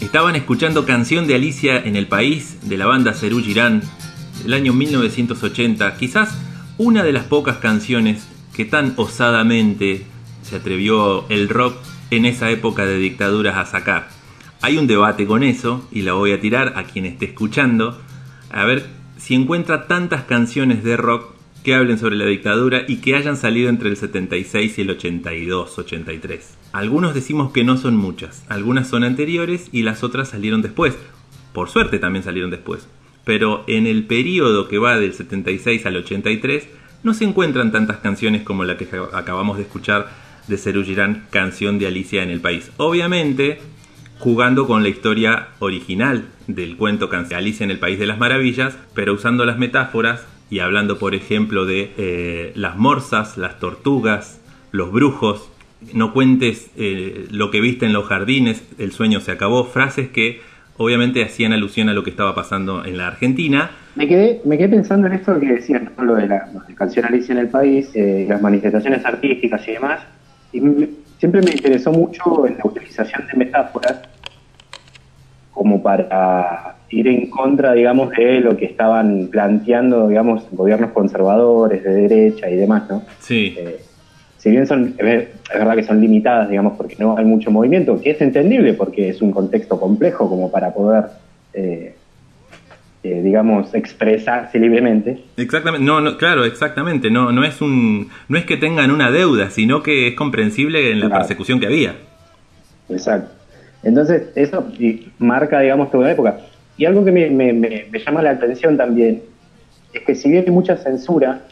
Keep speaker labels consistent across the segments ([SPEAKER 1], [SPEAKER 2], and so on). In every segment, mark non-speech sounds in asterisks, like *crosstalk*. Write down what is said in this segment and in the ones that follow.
[SPEAKER 1] Estaban escuchando Canción de Alicia en el País de la banda Cerú Girán del año 1980, quizás una de las pocas canciones que tan osadamente se atrevió el rock en esa época de dictaduras a sacar. Hay un debate con eso y la voy a tirar a quien esté escuchando a ver si encuentra tantas canciones de rock que hablen sobre la dictadura y que hayan salido entre el 76 y el 82, 83. Algunos decimos que no son muchas, algunas son anteriores y las otras salieron después. Por suerte también salieron después. Pero en el periodo que va del 76 al 83 no se encuentran tantas canciones como la que acabamos de escuchar de Cerú Girán, Canción de Alicia en el País. Obviamente, jugando con la historia original del cuento Alicia en el País de las Maravillas, pero usando las metáforas y hablando, por ejemplo, de eh, las morsas, las tortugas, los brujos, no cuentes eh, lo que viste en los jardines, el sueño se acabó, frases que obviamente hacían alusión a lo que estaba pasando en la Argentina.
[SPEAKER 2] Me quedé, me quedé pensando en esto que decían, lo de la, canción Alicia en el País, eh, las manifestaciones artísticas y demás, y siempre me interesó mucho en la utilización de metáforas como para ir en contra, digamos, de lo que estaban planteando, digamos, gobiernos conservadores, de derecha y demás, ¿no?
[SPEAKER 1] Sí. Eh,
[SPEAKER 2] si bien son, es verdad que son limitadas, digamos, porque no hay mucho movimiento, que es entendible porque es un contexto complejo como para poder, eh, eh, digamos, expresarse libremente.
[SPEAKER 1] Exactamente, no, no, claro, exactamente, no, no es un, no es que tengan una deuda, sino que es comprensible en la persecución que había.
[SPEAKER 2] Exacto. Entonces, eso marca, digamos, toda una época. Y algo que me, llama la atención también es que si bien hay mucha censura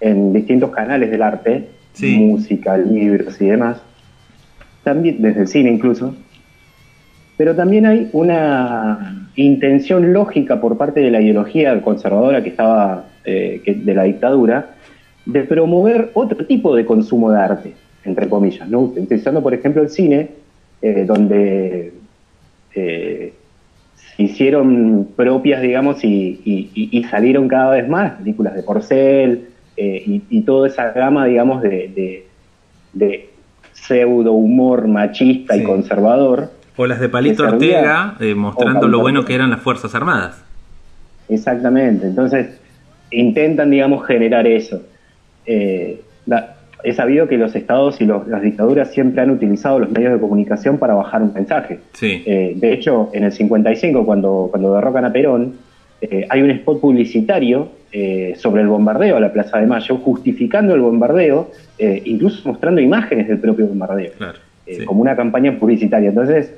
[SPEAKER 2] en distintos canales del arte, música, libros y demás, también desde el cine incluso, pero también hay una intención lógica por parte de la ideología conservadora que estaba eh, de la dictadura de promover otro tipo de consumo de arte, entre comillas, ¿no? utilizando por ejemplo el cine eh, donde eh, se hicieron propias, digamos, y, salieron cada vez más películas de Porcel eh, y, toda esa gama, digamos, de, pseudo humor machista y conservador.
[SPEAKER 1] O las de Palito Ortega, mostrando lo bueno que eran las Fuerzas Armadas.
[SPEAKER 2] Exactamente, entonces intentan, digamos, generar eso he sabido que los estados y las dictaduras siempre han utilizado los medios de comunicación para bajar un mensaje. Eh, de hecho, en el 55, cuando, cuando derrocan a Perón, eh, hay un spot publicitario eh, sobre el bombardeo a la Plaza de Mayo, justificando el bombardeo, incluso mostrando imágenes del propio bombardeo, como una campaña publicitaria. Entonces,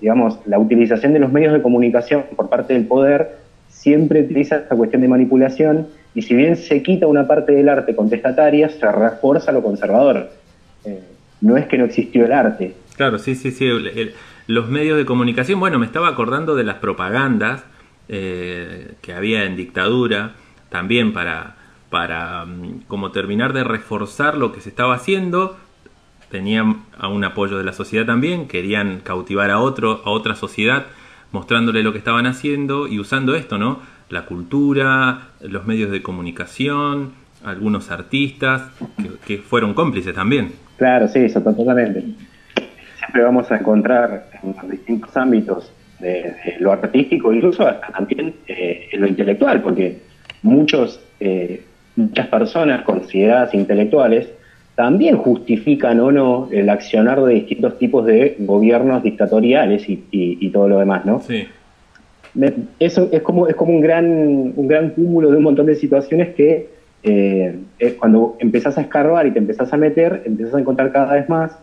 [SPEAKER 2] digamos, la utilización de los medios de comunicación por parte del poder siempre utiliza esta cuestión de manipulación y si bien se quita una parte del arte contestataria, se refuerza lo conservador. Eh, no es que no existió el arte.
[SPEAKER 1] Claro, sí, sí, sí. los medios de comunicación, bueno, me estaba acordando de las propagandas eh, que había en dictadura, también para, para mm, como terminar de reforzar lo que se estaba haciendo. Tenían a un apoyo de la sociedad también, querían cautivar a otro, a otra sociedad, mostrándole lo que estaban haciendo y usando esto, ¿no? la cultura, los medios de comunicación, algunos artistas que, fueron cómplices también.
[SPEAKER 2] Claro, sí, eso totalmente. Siempre vamos a encontrar en distintos ámbitos de, lo artístico, incluso hasta también eh, en lo intelectual, porque muchos, eh, muchas personas consideradas intelectuales también justifican o no el accionar de distintos tipos de gobiernos dictatoriales y, y todo lo demás, ¿no?
[SPEAKER 1] Sí
[SPEAKER 2] eso es como, es como un, gran, un gran cúmulo de un montón de situaciones que eh, cuando empezás a escarbar y te empezás a meter, empezás a encontrar cada vez más.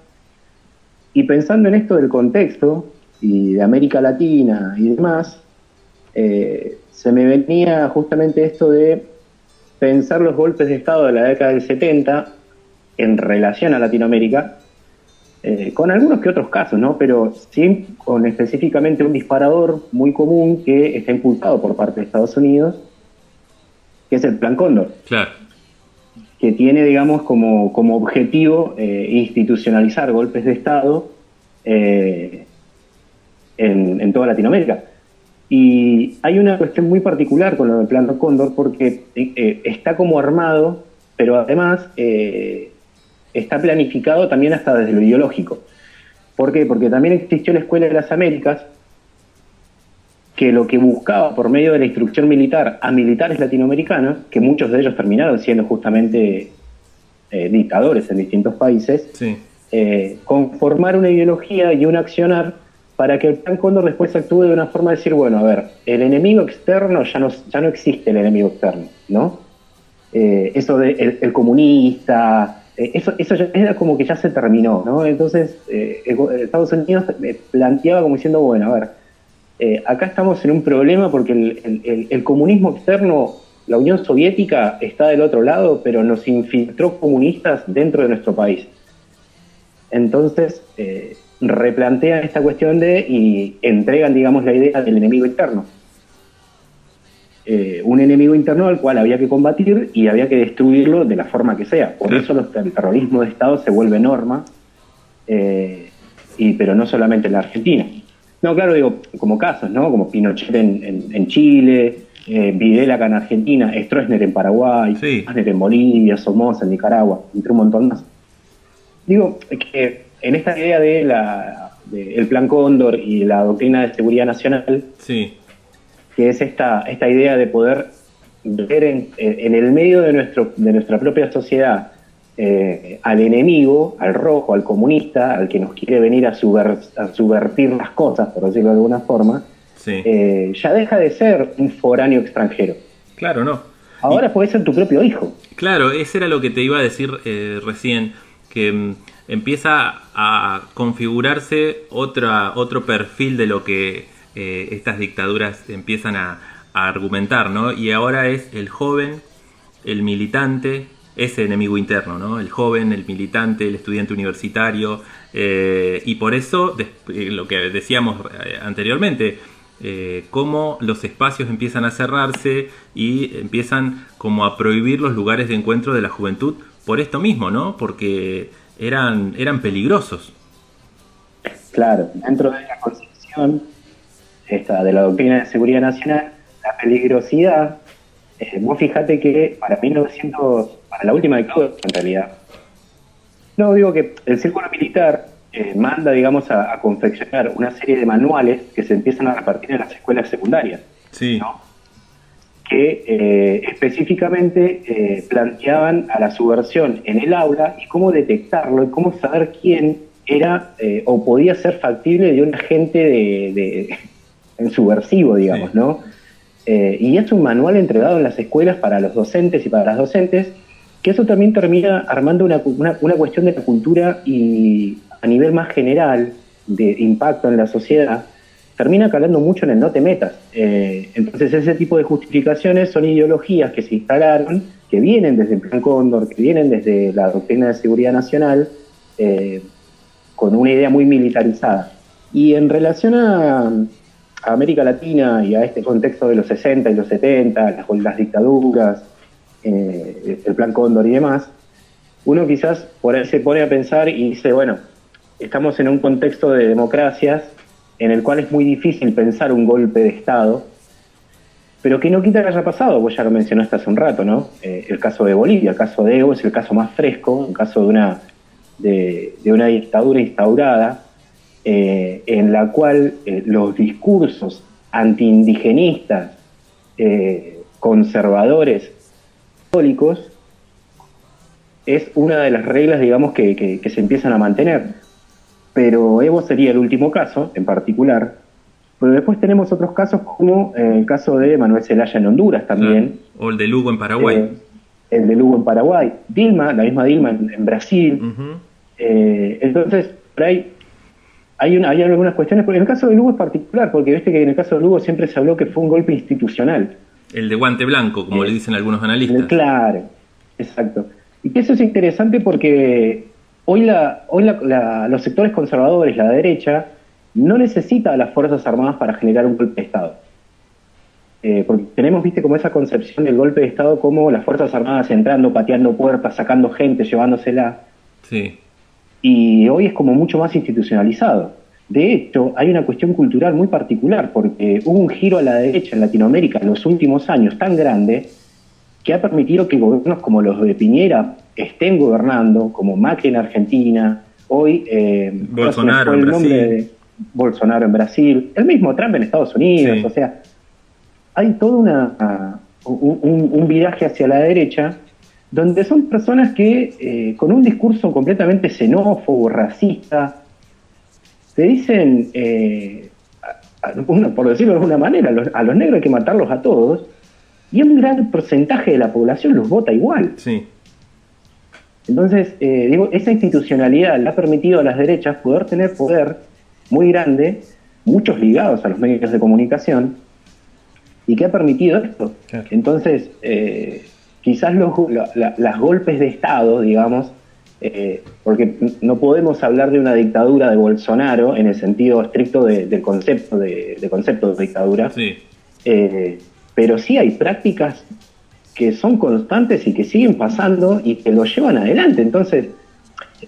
[SPEAKER 2] Y pensando en esto del contexto y de América Latina y demás, eh, se me venía justamente esto de pensar los golpes de Estado de la década del 70 en relación a Latinoamérica eh, con algunos que otros casos, ¿no? Pero sí con específicamente un disparador muy común que está impulsado por parte de Estados Unidos, que es el Plan Cóndor.
[SPEAKER 1] Claro.
[SPEAKER 2] que tiene, digamos, como, como objetivo eh, institucionalizar golpes de Estado eh, en, toda Latinoamérica. Y hay una cuestión muy particular con lo del Plan Cóndor porque eh, está como armado, pero además está planificado también hasta desde lo ideológico. ¿Por qué? Porque también existió la Escuela de las Américas, que lo que buscaba por medio de la instrucción militar a militares latinoamericanos, que muchos de ellos terminaron siendo justamente eh, dictadores en distintos países, eh, conformar una ideología y un accionar para que el plan Cóndor después actúe de una forma de decir, bueno, a ver, el enemigo externo ya no, ya no existe el enemigo externo, ¿no? Eh, eso de el, comunista, eso, eso ya era como que ya se terminó, ¿no? Entonces, Estados Unidos planteaba como diciendo, bueno, a ver, eh, acá estamos en un problema porque el, comunismo externo, la Unión Soviética está del otro lado, pero nos infiltró comunistas dentro de nuestro país. Entonces, eh, replantean esta cuestión de y entregan, digamos, la idea del enemigo interno. Eh, un enemigo interno al cual había que combatir y había que destruirlo de la forma que sea. Por eso el terrorismo de Estado se vuelve norma, y, pero no solamente en la Argentina. No, claro, digo, como casos, ¿no? Como Pinochet en, Chile, eh, Videla acá en Argentina, Stroessner en Paraguay, sí. en Bolivia, Somoza en Nicaragua, entre un montón más. Digo que en esta idea de la el Plan Cóndor y la doctrina de seguridad nacional,
[SPEAKER 1] sí.
[SPEAKER 2] que es esta, esta idea de poder ver en, en el medio de, nuestro, de nuestra propia sociedad eh, al enemigo, al rojo, al comunista, al que nos quiere venir a, subvertir las cosas, por decirlo de alguna forma, eh, ya deja de ser un foráneo extranjero.
[SPEAKER 1] Claro, no.
[SPEAKER 2] Ahora puede ser tu propio hijo.
[SPEAKER 1] Claro, ese era lo que te iba a decir eh, recién, que mm, empieza a configurarse otra, otro perfil de lo que estas dictaduras empiezan a, argumentar, ¿no? Y ahora es el joven, el militante, ese enemigo interno, ¿no? El joven, el militante, el estudiante universitario, eh, y por eso, eh, lo que decíamos eh, anteriormente, cómo los espacios empiezan a cerrarse y empiezan como a prohibir los lugares de encuentro de la juventud por esto mismo, ¿no? Porque eran, eran peligrosos.
[SPEAKER 2] Claro, dentro de la concepción esta, de la doctrina de seguridad nacional, la peligrosidad, vos fijate que para 1900 para la última década en realidad. No, digo que el círculo militar eh, manda, digamos, a, confeccionar una serie de manuales que se empiezan a repartir en las escuelas secundarias.
[SPEAKER 1] Sí.
[SPEAKER 2] Que eh, específicamente eh, planteaban a la subversión en el aula y cómo detectarlo y cómo saber quién era o podía ser factible de un agente de, de *laughs* subversivo, digamos, ¿no? y es un manual entregado en las escuelas para los docentes y para las docentes que eso también termina armando una, una, cuestión de la cultura y a nivel más general de impacto en la sociedad, termina calando mucho en el no te metas. Eh, entonces ese tipo de justificaciones son ideologías que se instalaron, que vienen desde el Plan Cóndor, que vienen desde la doctrina de seguridad nacional, eh, con una idea muy militarizada. Y en relación a, América Latina y a este contexto de los 60 y los 70, las, las dictaduras, eh, el plan Cóndor y demás, uno quizás por ahí se pone a pensar y dice, bueno, estamos en un contexto de democracias en el cual es muy difícil pensar un golpe de Estado, pero que no quita que haya pasado, vos ya lo mencionaste hace un rato, ¿no? Eh, el caso de Bolivia, el caso de Evo es el caso más fresco, el caso de una, de, una dictadura instaurada, eh, en la cual los discursos antiindigenistas, conservadores, católicos es una de las reglas, digamos, que, se empiezan a mantener. Pero Evo sería el último caso, en particular. Pero después tenemos otros casos, como el caso de Manuel Zelaya en Honduras también.
[SPEAKER 1] O el de Lugo en Paraguay. Eh,
[SPEAKER 2] el de Lugo en Paraguay. Dilma, la misma Dilma en, Brasil. Eh, entonces, por ahí hay, una, hay algunas cuestiones. Porque en el caso de Lugo es particular, porque viste que en el caso de Lugo siempre se habló que fue un golpe institucional.
[SPEAKER 1] El de guante blanco, como le dicen algunos analistas.
[SPEAKER 2] Claro, exacto. Y que eso es interesante porque hoy, la, hoy los sectores conservadores, la derecha, no necesita a las Fuerzas Armadas para generar un golpe de Estado. eh, porque tenemos, viste, como esa concepción del golpe de Estado como las Fuerzas Armadas entrando, pateando puertas, sacando gente, llevándosela.
[SPEAKER 1] Sí.
[SPEAKER 2] Y hoy es como mucho más institucionalizado. De hecho, hay una cuestión cultural muy particular, porque hubo un giro a la derecha en Latinoamérica en los últimos años tan grande que ha permitido que gobiernos como los de Piñera estén gobernando, como Macri en Argentina, hoy
[SPEAKER 1] eh, Bolsonaro en Brasil.
[SPEAKER 2] Bolsonaro en Brasil, el mismo Trump en Estados Unidos, o sea, hay todo una, un, viraje hacia la derecha donde son personas que eh, con un discurso completamente xenófobo, racista, te dicen, eh, por decirlo de alguna manera, a los, negros hay que matarlos a todos, y un gran porcentaje de la población los vota igual.
[SPEAKER 1] Sí.
[SPEAKER 2] Entonces, eh, digo, esa institucionalidad le ha permitido a las derechas poder tener poder muy grande, muchos ligados a los medios de comunicación, y que ha permitido esto. Entonces, eh, quizás los las golpes de Estado, digamos, eh, porque no podemos hablar de una dictadura de Bolsonaro en el sentido estricto del concepto de, concepto de dictadura, eh, pero sí hay prácticas que son constantes y que siguen pasando y que lo llevan adelante. Entonces,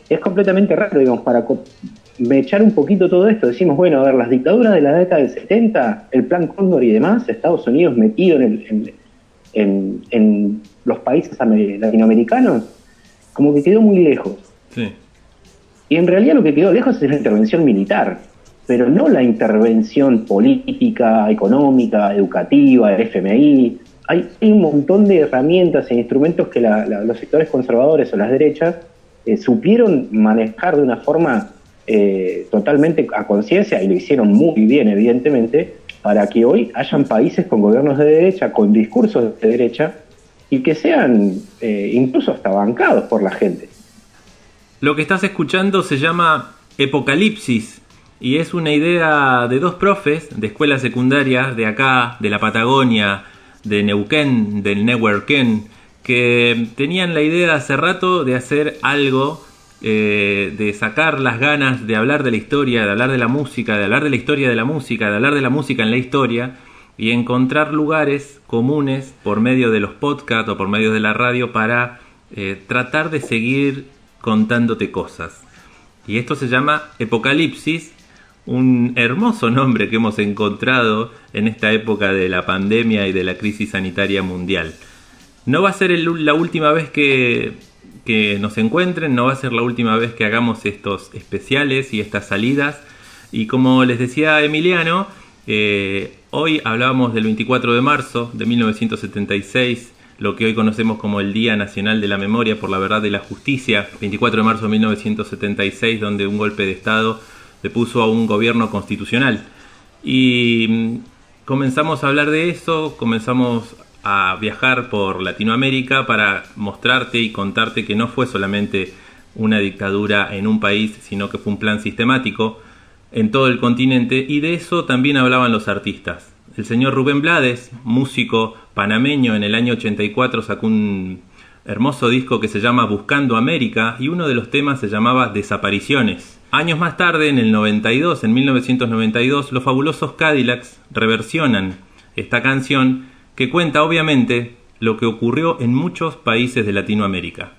[SPEAKER 2] es completamente raro, digamos, para echar un poquito todo esto, decimos, bueno, a ver, las dictaduras de la década del 70, el plan Cóndor y demás, Estados Unidos metido en, en, los países latinoamericanos, como que quedó muy lejos. Y en realidad lo que quedó lejos es la intervención militar, pero no la intervención política, económica, educativa, el FMI. Hay, un montón de herramientas e instrumentos que los sectores conservadores o las derechas eh, supieron manejar de una forma eh, totalmente a conciencia y lo hicieron muy bien, evidentemente, para que hoy hayan países con gobiernos de derecha, con discursos de derecha y que sean eh, incluso hasta bancados por la gente.
[SPEAKER 1] Lo que estás escuchando se llama Epocalipsis y es una idea de dos profes de escuela secundaria de acá, de la Patagonia, de Neuquén, del Neuquén, que tenían la idea hace rato de hacer algo eh, de sacar las ganas de hablar de la historia, de hablar de la música, de hablar de la historia de la música, de hablar de la música en la historia y encontrar lugares comunes por medio de los podcasts o por medio de la radio para eh, tratar de seguir contándote cosas. Y esto se llama Apocalipsis, un hermoso nombre que hemos encontrado en esta época de la pandemia y de la crisis sanitaria mundial. No va a ser la última vez que que nos encuentren, no va a ser la última vez que hagamos estos especiales y estas salidas. Y como les decía Emiliano, eh, hoy hablábamos del 24 de marzo de 1976, lo que hoy conocemos como el Día Nacional de la Memoria por la Verdad y la Justicia, 24 de marzo de 1976, donde un golpe de Estado le puso a un gobierno constitucional. Y mm, comenzamos a hablar de eso, comenzamos a viajar por Latinoamérica para mostrarte y contarte que no fue solamente una dictadura en un país, sino que fue un plan sistemático en todo el continente y de eso también hablaban los artistas. El señor Rubén Blades, músico panameño, en el año 84 sacó un hermoso disco que se llama Buscando América y uno de los temas se llamaba Desapariciones. Años más tarde, en el 92, en 1992, los fabulosos Cadillacs reversionan esta canción que cuenta obviamente lo que ocurrió en muchos países de Latinoamérica.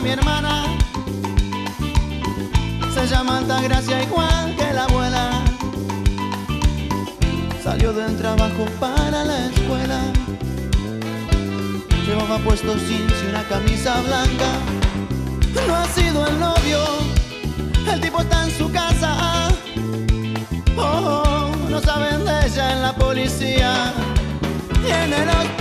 [SPEAKER 3] mi hermana. Se llama Altagracia igual que la abuela. Salió del trabajo para la escuela. Llevaba puesto jeans y una camisa blanca. No ha sido el novio, el tipo está en su casa. Oh, oh no saben de ella en la policía. Tiene los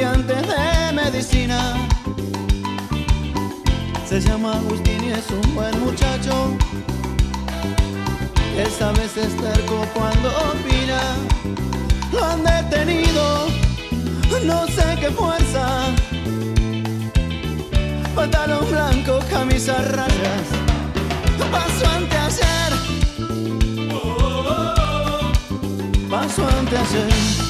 [SPEAKER 3] estudiante de medicina. Se llama Agustín y es un buen muchacho. Esa vez es terco cuando opina. Lo han detenido, no sé qué fuerza. Pantalón blanco, camisa rayas. Paso ante ayer. Paso ante ayer.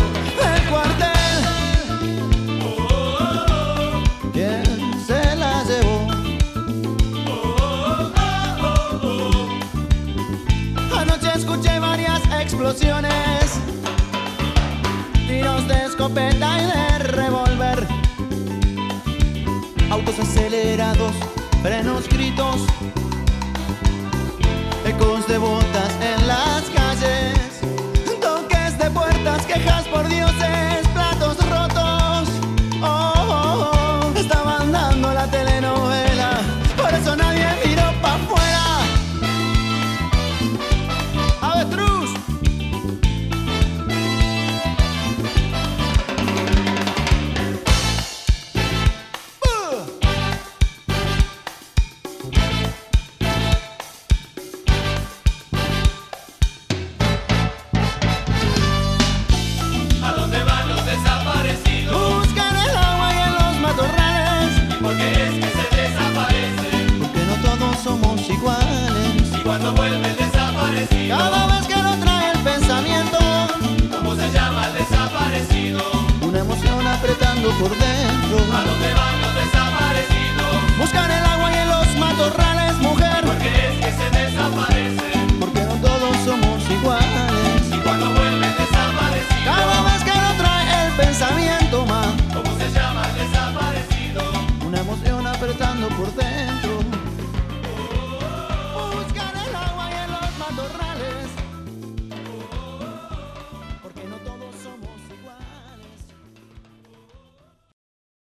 [SPEAKER 3] explosiones, tiros de escopeta y de revólver, autos acelerados, frenos, gritos, ecos de botas en por dentro.
[SPEAKER 4] ¿A los desaparecidos?
[SPEAKER 3] Buscan el